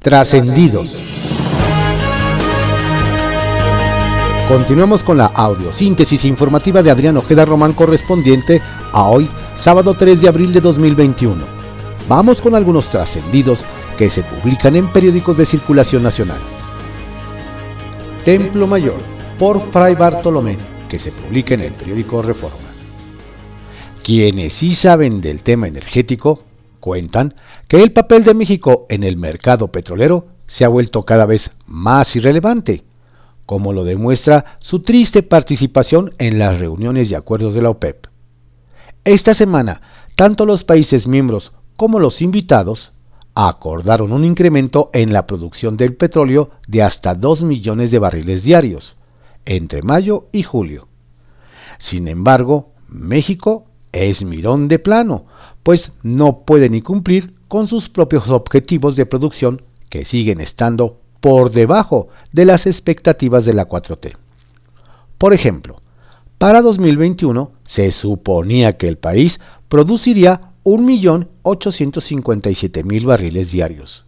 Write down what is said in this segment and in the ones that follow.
Trascendidos. Continuamos con la audiosíntesis informativa de Adrián Ojeda Román correspondiente a hoy, sábado 3 de abril de 2021. Vamos con algunos trascendidos que se publican en periódicos de circulación nacional. Templo Mayor, por Fray Bartolomé, que se publica en el periódico Reforma. Quienes sí saben del tema energético cuentan que el papel de México en el mercado petrolero se ha vuelto cada vez más irrelevante como lo demuestra su triste participación en las reuniones y acuerdos de la OPEP. Esta semana, tanto los países miembros como los invitados acordaron un incremento en la producción del petróleo de hasta 2 millones de barriles diarios entre mayo y julio. Sin embargo, México es mirón de plano, pues no puede ni cumplir con sus propios objetivos de producción que siguen estando por debajo de las expectativas de la 4T. Por ejemplo, para 2021 se suponía que el país produciría 1.857.000 barriles diarios.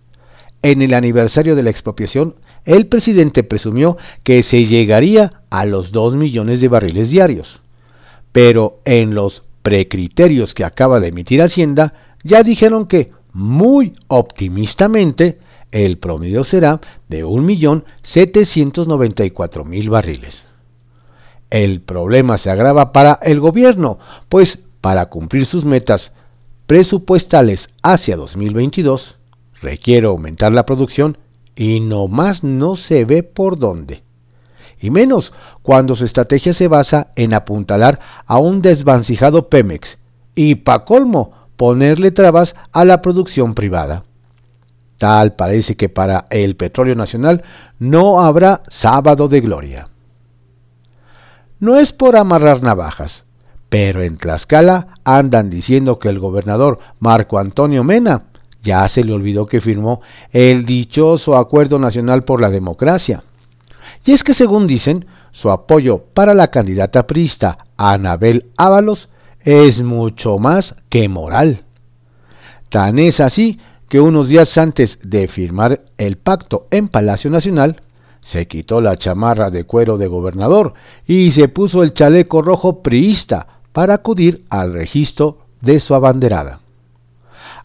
En el aniversario de la expropiación, el presidente presumió que se llegaría a los 2 millones de barriles diarios. Pero en los precriterios que acaba de emitir Hacienda, ya dijeron que, muy optimistamente, el promedio será de 1.794.000 barriles. El problema se agrava para el gobierno, pues para cumplir sus metas presupuestales hacia 2022 requiere aumentar la producción y no más no se ve por dónde. Y menos cuando su estrategia se basa en apuntalar a un desvancijado Pemex y, pa' colmo, ponerle trabas a la producción privada. Tal parece que para el petróleo nacional no habrá sábado de gloria. No es por amarrar navajas, pero en Tlaxcala andan diciendo que el gobernador Marco Antonio Mena ya se le olvidó que firmó el dichoso Acuerdo Nacional por la Democracia. Y es que según dicen, su apoyo para la candidata prista Anabel Ábalos es mucho más que moral. Tan es así que unos días antes de firmar el pacto en Palacio Nacional, se quitó la chamarra de cuero de gobernador y se puso el chaleco rojo priista para acudir al registro de su abanderada.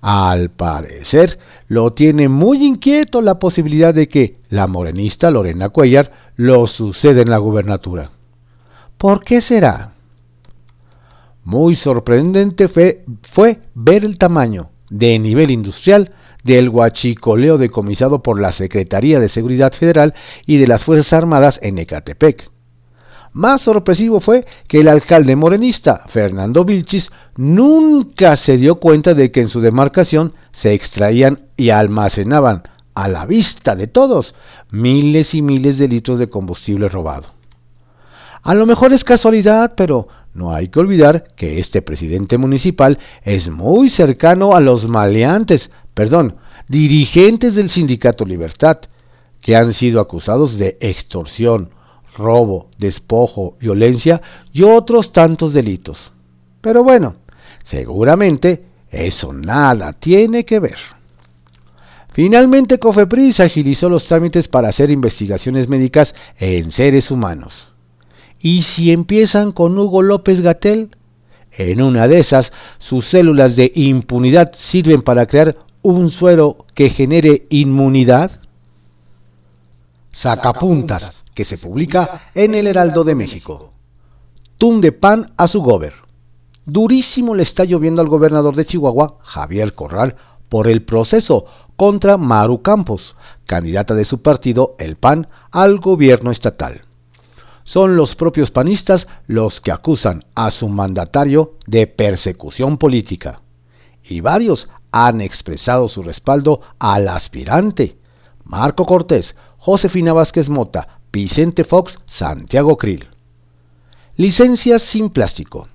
Al parecer, lo tiene muy inquieto la posibilidad de que la morenista Lorena Cuellar lo suceda en la gubernatura. ¿Por qué será? Muy sorprendente fue, ver el tamaño de nivel industrial del huachicoleo decomisado por la Secretaría de Seguridad Federal y de las Fuerzas Armadas en Ecatepec. Más sorpresivo fue que el alcalde morenista, Fernando Vilchis, nunca se dio cuenta de que en su demarcación se extraían y almacenaban, a la vista de todos, miles y miles de litros de combustible robado. A lo mejor es casualidad, pero no hay que olvidar que este presidente municipal es muy cercano a los maleantes, perdón, dirigentes del sindicato Libertad, que han sido acusados de extorsión, robo, despojo, violencia y otros tantos delitos. Pero bueno, seguramente eso nada tiene que ver. Finalmente, Cofepris agilizó los trámites para hacer investigaciones médicas en seres humanos. ¿Y si empiezan con Hugo López Gatel? En una de esas, sus células de impunidad sirven para crear un suero que genere inmunidad? Sacapuntas, que se publica en el Heraldo de México. Tunde pan a su gober. Durísimo le está lloviendo al gobernador de Chihuahua, Javier Corral, por el proceso contra Maru Campos, candidata de su partido, el PAN, al gobierno estatal son los propios panistas los que acusan a su mandatario de persecución política. Y varios han expresado su respaldo al aspirante. Marco Cortés, Josefina Vázquez Mota, Vicente Fox, Santiago Krill. Licencias sin plástico.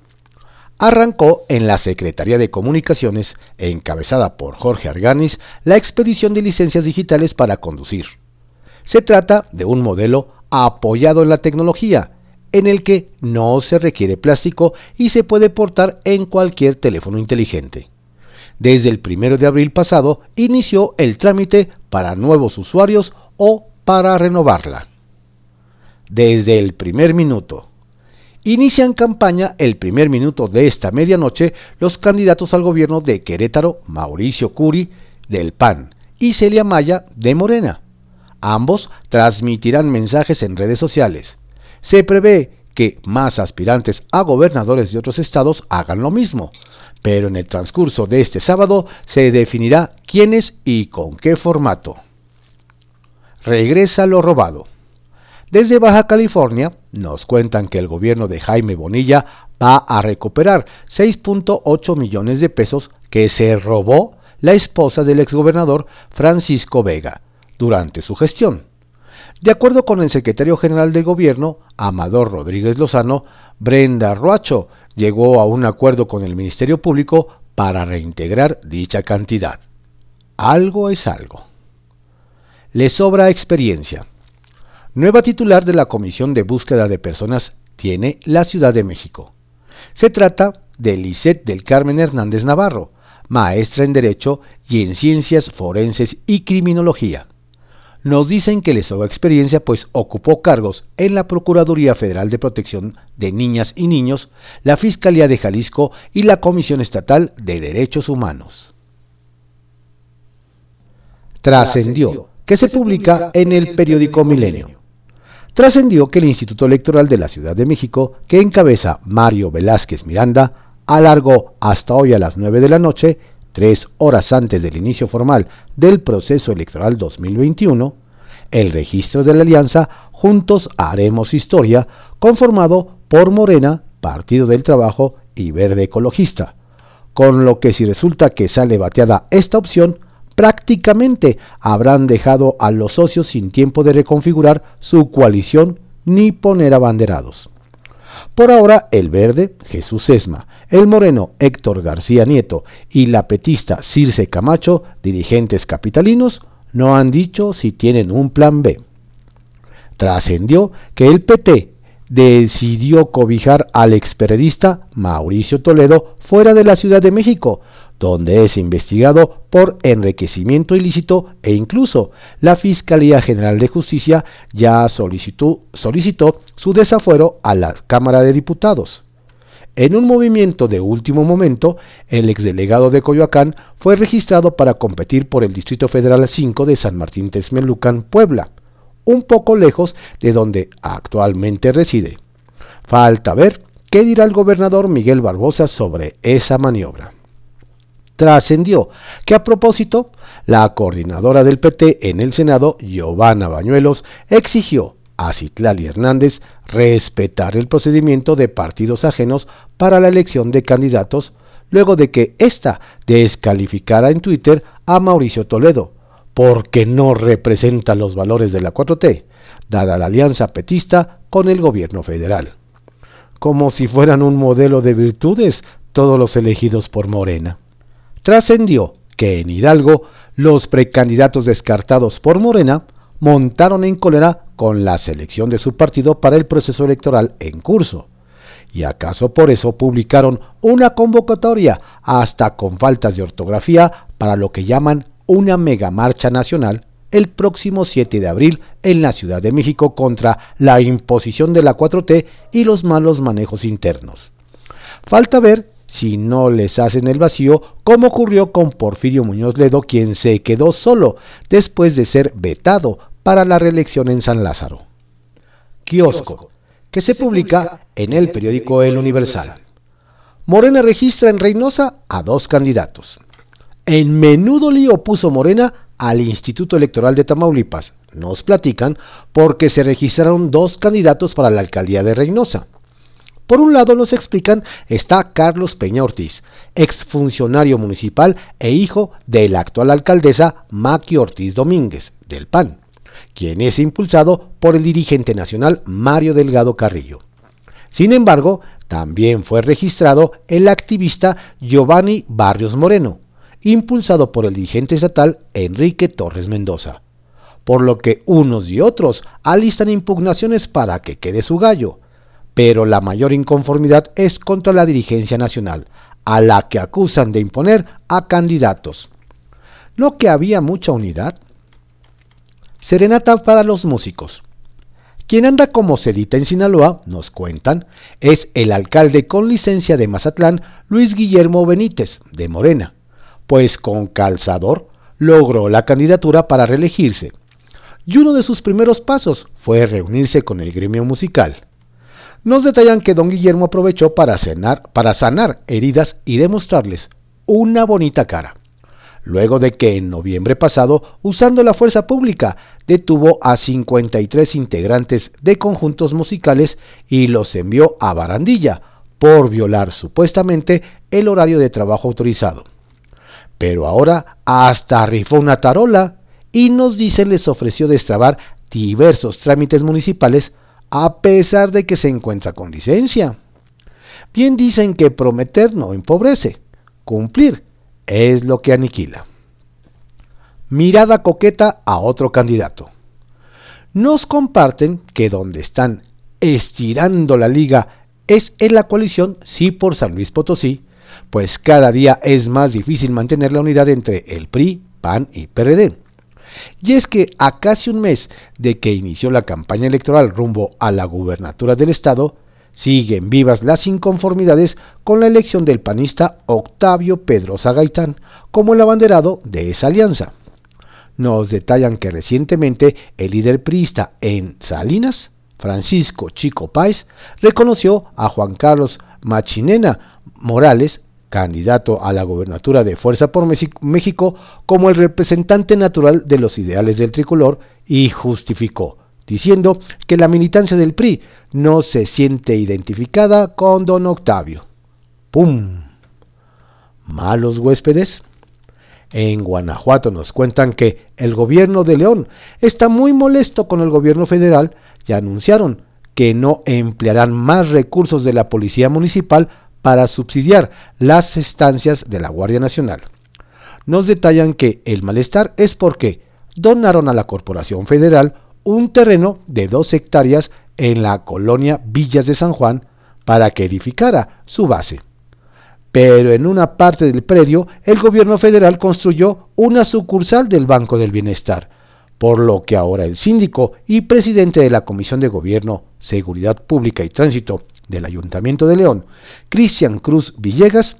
Arrancó en la Secretaría de Comunicaciones, encabezada por Jorge Arganis, la expedición de licencias digitales para conducir. Se trata de un modelo apoyado en la tecnología, en el que no se requiere plástico y se puede portar en cualquier teléfono inteligente. desde el 1 de abril pasado inició el trámite para nuevos usuarios o para renovarla. Desde el primer minuto. Inician campaña el primer minuto de esta medianoche los candidatos al gobierno de Querétaro, Mauricio Curi, del PAN, y Celia Maya, de Morena. Ambos transmitirán mensajes en redes sociales. Se prevé que más aspirantes a gobernadores de otros estados hagan lo mismo, pero en el transcurso de este sábado se definirá quiénes y con qué formato. Regresa lo robado. Desde Baja California nos cuentan que el gobierno de Jaime Bonilla va a recuperar 6.8 millones de pesos que se robó la esposa del exgobernador Francisco Vega durante su gestión. De acuerdo con el secretario general del gobierno, Amador Rodríguez Lozano, Brenda Roacho llegó a un acuerdo con el Ministerio Público para reintegrar dicha cantidad. Algo es algo. Le sobra experiencia. Nueva titular de la Comisión de Búsqueda de Personas tiene la Ciudad de México. Se trata de Lisette del Carmen Hernández Navarro, maestra en Derecho y en Ciencias Forenses y Criminología nos dicen que les sobra experiencia pues ocupó cargos en la Procuraduría Federal de Protección de Niñas y Niños, la Fiscalía de Jalisco y la Comisión Estatal de Derechos Humanos. Trascendió que se publica en el periódico Milenio. Trascendió que el Instituto Electoral de la Ciudad de México, que encabeza Mario Velázquez Miranda, alargó hasta hoy a las 9 de la noche tres horas antes del inicio formal del proceso electoral 2021, el registro de la alianza Juntos Haremos Historia, conformado por Morena, Partido del Trabajo y Verde Ecologista, con lo que si resulta que sale bateada esta opción, prácticamente habrán dejado a los socios sin tiempo de reconfigurar su coalición ni poner abanderados. Por ahora, el verde, Jesús Esma, el moreno, Héctor García Nieto, y la petista Circe Camacho, dirigentes capitalinos, no han dicho si tienen un plan B. Trascendió que el PT decidió cobijar al experiodista Mauricio Toledo fuera de la Ciudad de México, donde es investigado por enriquecimiento ilícito e incluso la Fiscalía General de Justicia ya solicitó, su desafuero a la Cámara de Diputados. En un movimiento de último momento, el exdelegado de Coyoacán fue registrado para competir por el Distrito Federal 5 de San Martín Texmelucan, Puebla, un poco lejos de donde actualmente reside. Falta ver qué dirá el gobernador Miguel Barbosa sobre esa maniobra trascendió que a propósito, la coordinadora del PT en el Senado, Giovanna Bañuelos, exigió a Citlali Hernández respetar el procedimiento de partidos ajenos para la elección de candidatos, luego de que ésta descalificara en Twitter a Mauricio Toledo, porque no representa los valores de la 4T, dada la alianza petista con el gobierno federal. Como si fueran un modelo de virtudes todos los elegidos por Morena trascendió que en Hidalgo los precandidatos descartados por Morena montaron en cólera con la selección de su partido para el proceso electoral en curso. ¿Y acaso por eso publicaron una convocatoria hasta con faltas de ortografía para lo que llaman una megamarcha nacional el próximo 7 de abril en la Ciudad de México contra la imposición de la 4T y los malos manejos internos? Falta ver si no les hacen el vacío, como ocurrió con Porfirio Muñoz Ledo, quien se quedó solo después de ser vetado para la reelección en San Lázaro. Kiosco, que se publica en el periódico El Universal. Morena registra en Reynosa a dos candidatos. En menudo lío puso Morena al Instituto Electoral de Tamaulipas, nos platican, porque se registraron dos candidatos para la alcaldía de Reynosa. Por un lado, nos explican, está Carlos Peña Ortiz, exfuncionario municipal e hijo de la actual alcaldesa Maki Ortiz Domínguez, del PAN, quien es impulsado por el dirigente nacional Mario Delgado Carrillo. Sin embargo, también fue registrado el activista Giovanni Barrios Moreno, impulsado por el dirigente estatal Enrique Torres Mendoza. Por lo que unos y otros alistan impugnaciones para que quede su gallo, pero la mayor inconformidad es contra la dirigencia nacional, a la que acusan de imponer a candidatos. ¿No que había mucha unidad? Serenata para los músicos. Quien anda como sedita en Sinaloa, nos cuentan, es el alcalde con licencia de Mazatlán, Luis Guillermo Benítez, de Morena, pues con calzador logró la candidatura para reelegirse. Y uno de sus primeros pasos fue reunirse con el gremio musical. Nos detallan que don Guillermo aprovechó para, cenar, para sanar heridas y demostrarles una bonita cara luego de que en noviembre pasado, usando la fuerza pública, detuvo a 53 integrantes de conjuntos musicales y los envió a Barandilla por violar supuestamente el horario de trabajo autorizado. Pero ahora hasta rifó una tarola y nos dice les ofreció destrabar diversos trámites municipales a pesar de que se encuentra con licencia. Bien dicen que prometer no empobrece, cumplir es lo que aniquila. Mirada coqueta a otro candidato. Nos comparten que donde están estirando la liga es en la coalición Sí por San Luis Potosí, pues cada día es más difícil mantener la unidad entre el PRI, PAN y PRD. Y es que a casi un mes de que inició la campaña electoral rumbo a la gubernatura del estado, Siguen vivas las inconformidades con la elección del panista Octavio Pedrosa Gaitán como el abanderado de esa alianza. Nos detallan que recientemente el líder priista en Salinas, Francisco Chico Páez, reconoció a Juan Carlos Machinena Morales, candidato a la gobernatura de Fuerza por México, como el representante natural de los ideales del tricolor y justificó diciendo que la militancia del PRI no se siente identificada con don Octavio. ¡Pum! ¿Malos huéspedes? En Guanajuato nos cuentan que el gobierno de León está muy molesto con el gobierno federal y anunciaron que no emplearán más recursos de la Policía Municipal para subsidiar las estancias de la Guardia Nacional. Nos detallan que el malestar es porque donaron a la Corporación Federal un terreno de dos hectáreas en la colonia Villas de San Juan para que edificara su base. Pero en una parte del predio el gobierno federal construyó una sucursal del Banco del Bienestar, por lo que ahora el síndico y presidente de la Comisión de Gobierno, Seguridad Pública y Tránsito del Ayuntamiento de León, Cristian Cruz Villegas,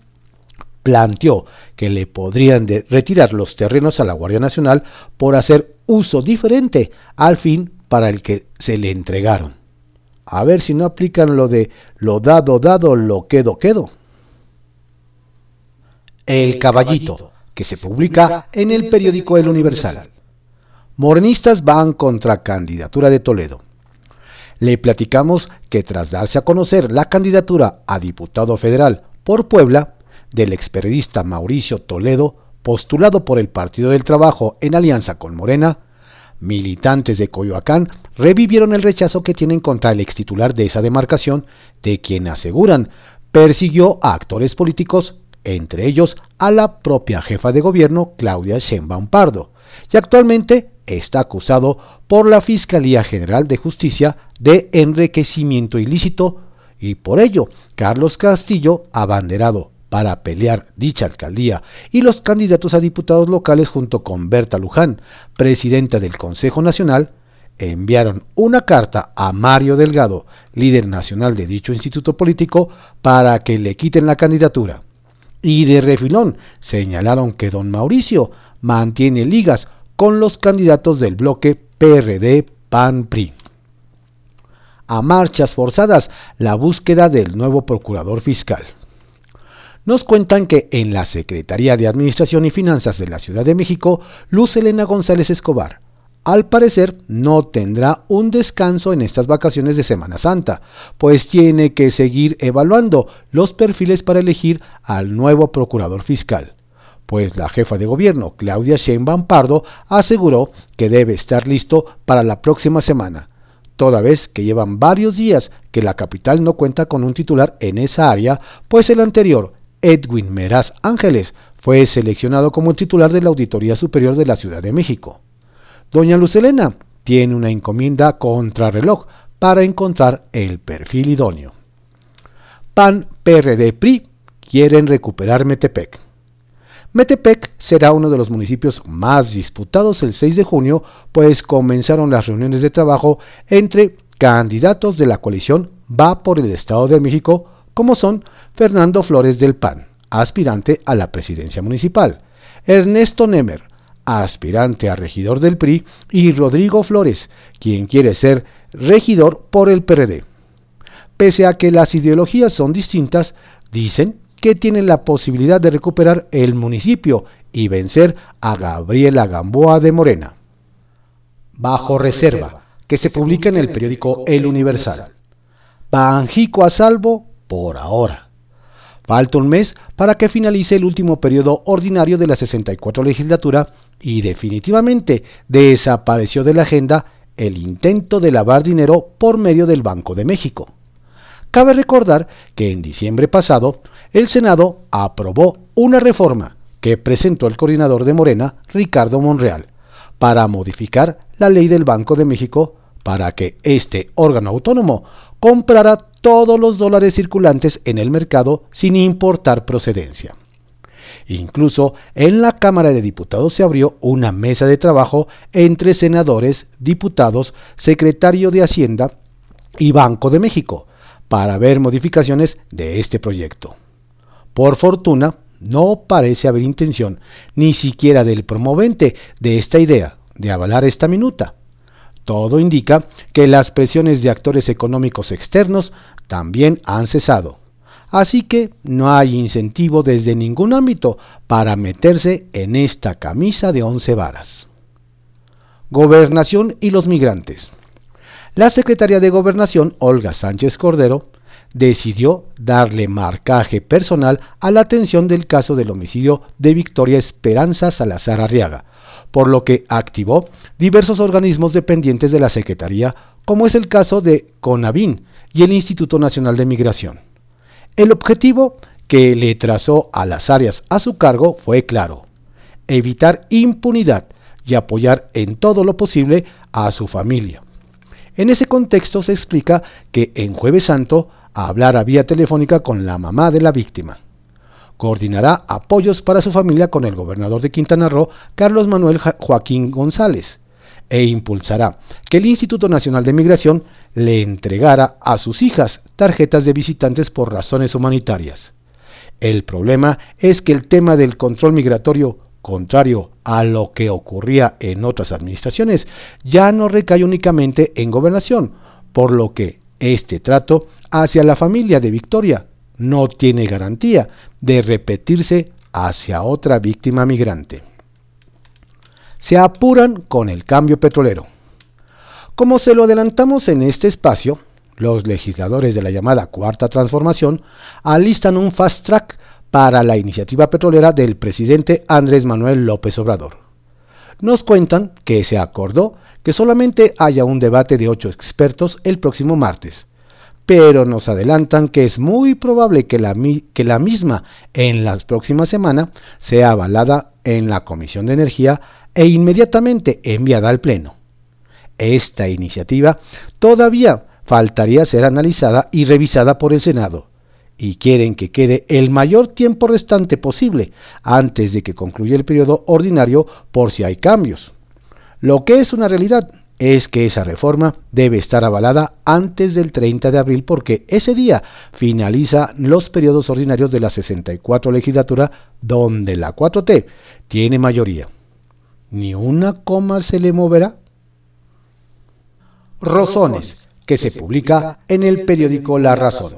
planteó que le podrían retirar los terrenos a la Guardia Nacional por hacer uso diferente al fin para el que se le entregaron. A ver si no aplican lo de lo dado, dado, lo quedo, quedo. El Caballito, que se publica en el periódico El Universal. Morenistas van contra candidatura de Toledo. Le platicamos que tras darse a conocer la candidatura a diputado federal por Puebla del experiodista Mauricio Toledo, postulado por el Partido del Trabajo en alianza con Morena, militantes de Coyoacán revivieron el rechazo que tienen contra el ex titular de esa demarcación, de quien aseguran persiguió a actores políticos, entre ellos a la propia jefa de gobierno Claudia Sheinbaum Pardo, y actualmente está acusado por la Fiscalía General de Justicia de enriquecimiento ilícito y por ello Carlos Castillo, abanderado para pelear dicha alcaldía y los candidatos a diputados locales junto con Berta Luján, presidenta del Consejo Nacional, enviaron una carta a Mario Delgado, líder nacional de dicho instituto político, para que le quiten la candidatura. Y de refilón señalaron que don Mauricio mantiene ligas con los candidatos del bloque PRD PAN-PRI. A marchas forzadas la búsqueda del nuevo procurador fiscal nos cuentan que en la Secretaría de Administración y Finanzas de la Ciudad de México, Luz Elena González Escobar, al parecer no tendrá un descanso en estas vacaciones de Semana Santa, pues tiene que seguir evaluando los perfiles para elegir al nuevo procurador fiscal. Pues la jefa de gobierno, Claudia Sheinbaum Pardo, aseguró que debe estar listo para la próxima semana, toda vez que llevan varios días que la capital no cuenta con un titular en esa área, pues el anterior, Edwin Meraz Ángeles fue seleccionado como titular de la Auditoría Superior de la Ciudad de México. Doña Lucelena tiene una encomienda contrarreloj para encontrar el perfil idóneo. PAN PRD PRI quieren recuperar Metepec. Metepec será uno de los municipios más disputados el 6 de junio, pues comenzaron las reuniones de trabajo entre candidatos de la coalición Va por el Estado de México, como son Fernando Flores del PAN, aspirante a la presidencia municipal, Ernesto Nemer, aspirante a regidor del PRI, y Rodrigo Flores, quien quiere ser regidor por el PRD. Pese a que las ideologías son distintas, dicen que tienen la posibilidad de recuperar el municipio y vencer a Gabriela Gamboa de Morena. Bajo reserva, que se publica en el periódico El Universal. Banjico a salvo por ahora. Falta un mes para que finalice el último periodo ordinario de la 64 legislatura y definitivamente desapareció de la agenda el intento de lavar dinero por medio del Banco de México. Cabe recordar que en diciembre pasado el Senado aprobó una reforma que presentó el coordinador de Morena, Ricardo Monreal, para modificar la ley del Banco de México para que este órgano autónomo comprara todos los dólares circulantes en el mercado sin importar procedencia. Incluso en la Cámara de Diputados se abrió una mesa de trabajo entre senadores, diputados, secretario de Hacienda y Banco de México para ver modificaciones de este proyecto. Por fortuna, no parece haber intención ni siquiera del promovente de esta idea de avalar esta minuta. Todo indica que las presiones de actores económicos externos también han cesado. Así que no hay incentivo desde ningún ámbito para meterse en esta camisa de once varas. Gobernación y los migrantes. La secretaria de Gobernación, Olga Sánchez Cordero, decidió darle marcaje personal a la atención del caso del homicidio de Victoria Esperanza Salazar Arriaga, por lo que activó diversos organismos dependientes de la Secretaría, como es el caso de CONAVIN y el Instituto Nacional de Migración. El objetivo que le trazó a las áreas a su cargo fue claro, evitar impunidad y apoyar en todo lo posible a su familia. En ese contexto se explica que en Jueves Santo hablará vía telefónica con la mamá de la víctima coordinará apoyos para su familia con el gobernador de Quintana Roo, Carlos Manuel Joaquín González, e impulsará que el Instituto Nacional de Migración le entregara a sus hijas tarjetas de visitantes por razones humanitarias. El problema es que el tema del control migratorio, contrario a lo que ocurría en otras administraciones, ya no recae únicamente en gobernación, por lo que este trato hacia la familia de Victoria no tiene garantía de repetirse hacia otra víctima migrante. Se apuran con el cambio petrolero. Como se lo adelantamos en este espacio, los legisladores de la llamada Cuarta Transformación alistan un fast track para la iniciativa petrolera del presidente Andrés Manuel López Obrador. Nos cuentan que se acordó que solamente haya un debate de ocho expertos el próximo martes, pero nos adelantan que es muy probable que la, misma en la próxima semana sea avalada en la Comisión de Energía e inmediatamente enviada al Pleno. Esta iniciativa todavía faltaría ser analizada y revisada por el Senado, y quieren que quede el mayor tiempo restante posible antes de que concluya el periodo ordinario por si hay cambios. Lo que es una realidad es que esa reforma debe estar avalada antes del 30 de abril porque ese día finaliza los periodos ordinarios de la 64 legislatura donde la 4T tiene mayoría. ¿Ni una coma se le moverá? Rosones, que se publica en el periódico La Razón.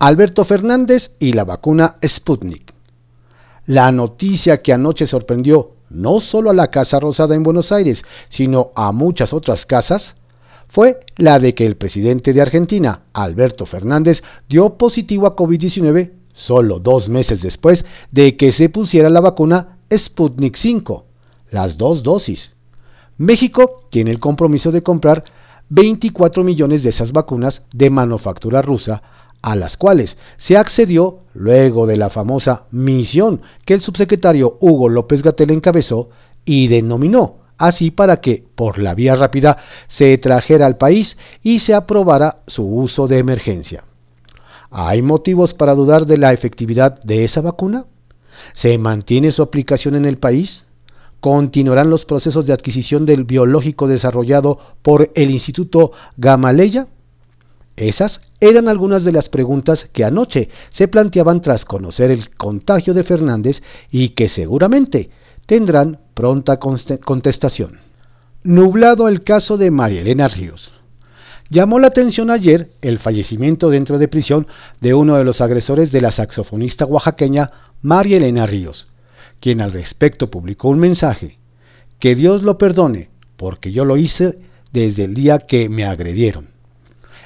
Alberto Fernández y la vacuna Sputnik. La noticia que anoche sorprendió no solo a la Casa Rosada en Buenos Aires, sino a muchas otras casas, fue la de que el presidente de Argentina, Alberto Fernández, dio positivo a COVID-19 solo dos meses después de que se pusiera la vacuna Sputnik 5, las dos dosis. México tiene el compromiso de comprar 24 millones de esas vacunas de manufactura rusa a las cuales se accedió luego de la famosa misión que el subsecretario Hugo López Gatel encabezó y denominó así para que, por la vía rápida, se trajera al país y se aprobara su uso de emergencia. ¿Hay motivos para dudar de la efectividad de esa vacuna? ¿Se mantiene su aplicación en el país? ¿Continuarán los procesos de adquisición del biológico desarrollado por el Instituto Gamaleya? Esas eran algunas de las preguntas que anoche se planteaban tras conocer el contagio de Fernández y que seguramente tendrán pronta contestación. Nublado el caso de María Elena Ríos. Llamó la atención ayer el fallecimiento dentro de prisión de uno de los agresores de la saxofonista oaxaqueña María Elena Ríos, quien al respecto publicó un mensaje. Que Dios lo perdone, porque yo lo hice desde el día que me agredieron.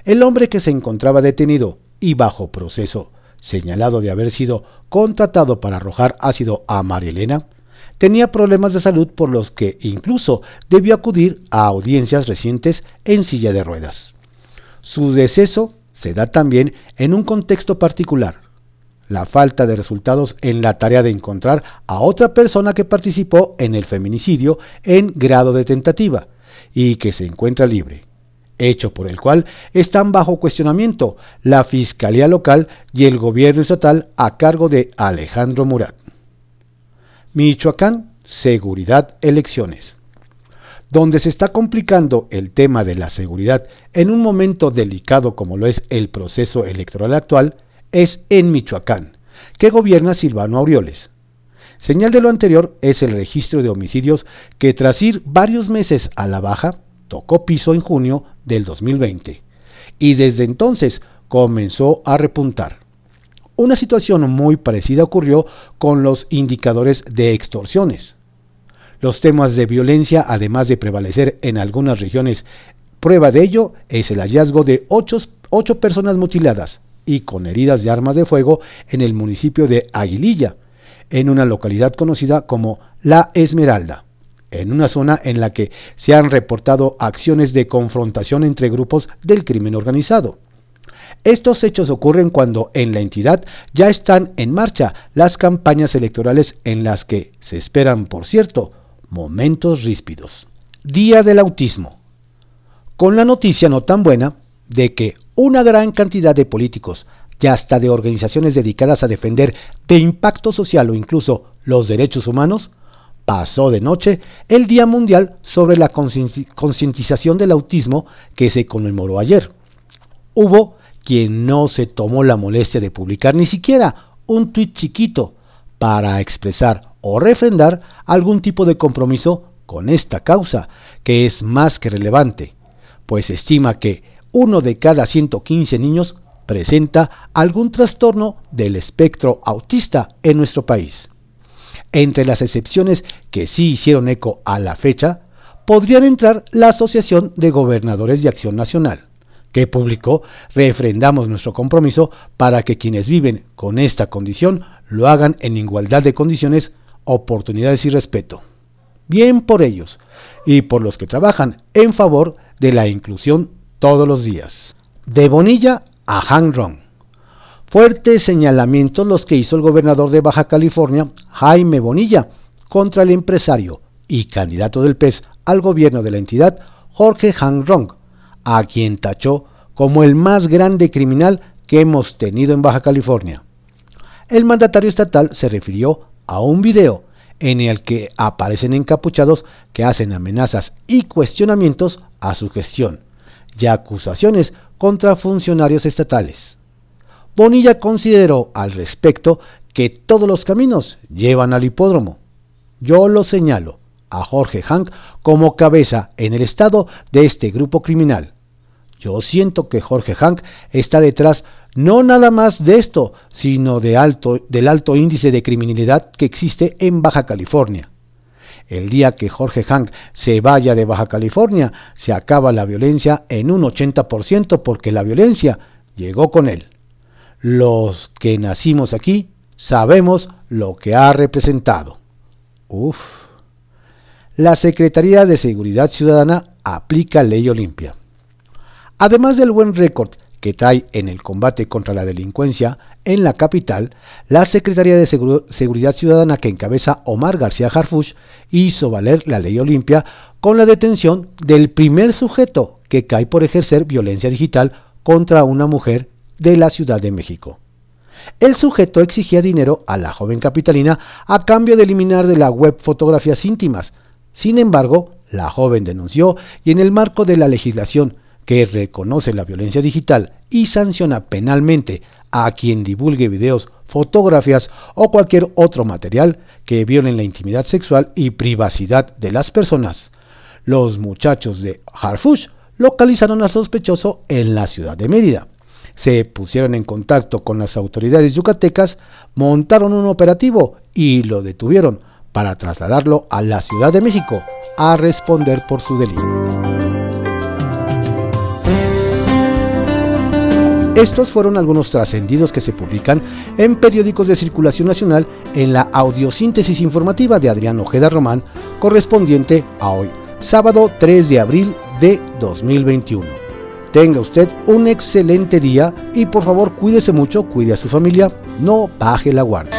El hombre que se encontraba detenido y bajo proceso, señalado de haber sido contratado para arrojar ácido a María Elena, tenía problemas de salud por los que incluso debió acudir a audiencias recientes en silla de ruedas. Su deceso se da también en un contexto particular, la falta de resultados en la tarea de encontrar a otra persona que participó en el feminicidio en grado de tentativa y que se encuentra libre, hecho por el cual están bajo cuestionamiento la Fiscalía Local y el Gobierno Estatal a cargo de Alejandro Murat. Michoacán, seguridad, elecciones. Donde se está complicando el tema de la seguridad en un momento delicado como lo es el proceso electoral actual, es en Michoacán, que gobierna Silvano Aureoles. Señal de lo anterior es el registro de homicidios que tras ir varios meses a la baja, tocó piso en junio del 2020 y desde entonces comenzó a repuntar. Una situación muy parecida ocurrió con los indicadores de extorsiones. Los temas de violencia, además de prevalecer en algunas regiones, prueba de ello es el hallazgo de ocho, personas mutiladas y con heridas de armas de fuego en el municipio de Aguililla, en una localidad conocida como La Esmeralda, en una zona en la que se han reportado acciones de confrontación entre grupos del crimen organizado. Estos hechos ocurren cuando en la entidad ya están en marcha las campañas electorales en las que se esperan, por cierto, momentos ríspidos. Día del autismo. Con la noticia no tan buena de que una gran cantidad de políticos y hasta de organizaciones dedicadas a defender de impacto social o incluso los derechos humanos, pasó de noche el Día Mundial sobre la concientización del autismo que se conmemoró ayer. Hubo quien no se tomó la molestia de publicar ni siquiera un tuit chiquito para expresar o refrendar algún tipo de compromiso con esta causa, que es más que relevante, pues estima que uno de cada 115 niños presenta algún trastorno del espectro autista en nuestro país. Entre las excepciones que sí hicieron eco a la fecha, podrían entrar la Asociación de Gobernadores de Acción Nacional, que publicó, refrendamos nuestro compromiso para que quienes viven con esta condición lo hagan en igualdad de condiciones, oportunidades y respeto. Bien por ellos y por los que trabajan en favor de la inclusión todos los días. De Bonilla a Han Rong. Fuertes señalamientos los que hizo el gobernador de Baja California, Jaime Bonilla, contra el empresario y candidato del PES al gobierno de la entidad, Jorge Han Rong, a quien tachó como el más grande criminal que hemos tenido en Baja California. El mandatario estatal se refirió a un video en el que aparecen encapuchados que hacen amenazas y cuestionamientos a su gestión y acusaciones contra funcionarios estatales. Bonilla consideró al respecto que todos los caminos llevan al hipódromo. Yo lo señalo a Jorge Hank como cabeza en el estado de este grupo criminal, yo siento que Jorge Hank está detrás no nada más de esto, sino del alto índice de criminalidad que existe en Baja California. El día que Jorge Hank se vaya de Baja California, se acaba la violencia en un 80% porque la violencia llegó con él. Los que nacimos aquí sabemos lo que ha representado. Uf. La Secretaría de Seguridad Ciudadana aplica ley Olimpia. Además del buen récord que trae en el combate contra la delincuencia en la capital, la Secretaría de Seguridad Ciudadana que encabeza Omar García Harfuch hizo valer la ley Olimpia con la detención del primer sujeto que cae por ejercer violencia digital contra una mujer de la Ciudad de México. El sujeto exigía dinero a la joven capitalina a cambio de eliminar de la web fotografías íntimas. Sin embargo, la joven denunció y en el marco de la legislación que reconoce la violencia digital y sanciona penalmente a quien divulgue videos, fotografías o cualquier otro material que violen la intimidad sexual y privacidad de las personas. Los muchachos de Harfush localizaron al sospechoso en la ciudad de Mérida. Se pusieron en contacto con las autoridades yucatecas, montaron un operativo y lo detuvieron para trasladarlo a la Ciudad de México a responder por su delito. Estos fueron algunos trascendidos que se publican en periódicos de circulación nacional en la audiosíntesis informativa de Adrián Ojeda Román, correspondiente a hoy, sábado 3 de abril de 2021. Tenga usted un excelente día y por favor cuídese mucho, cuide a su familia, no baje la guardia.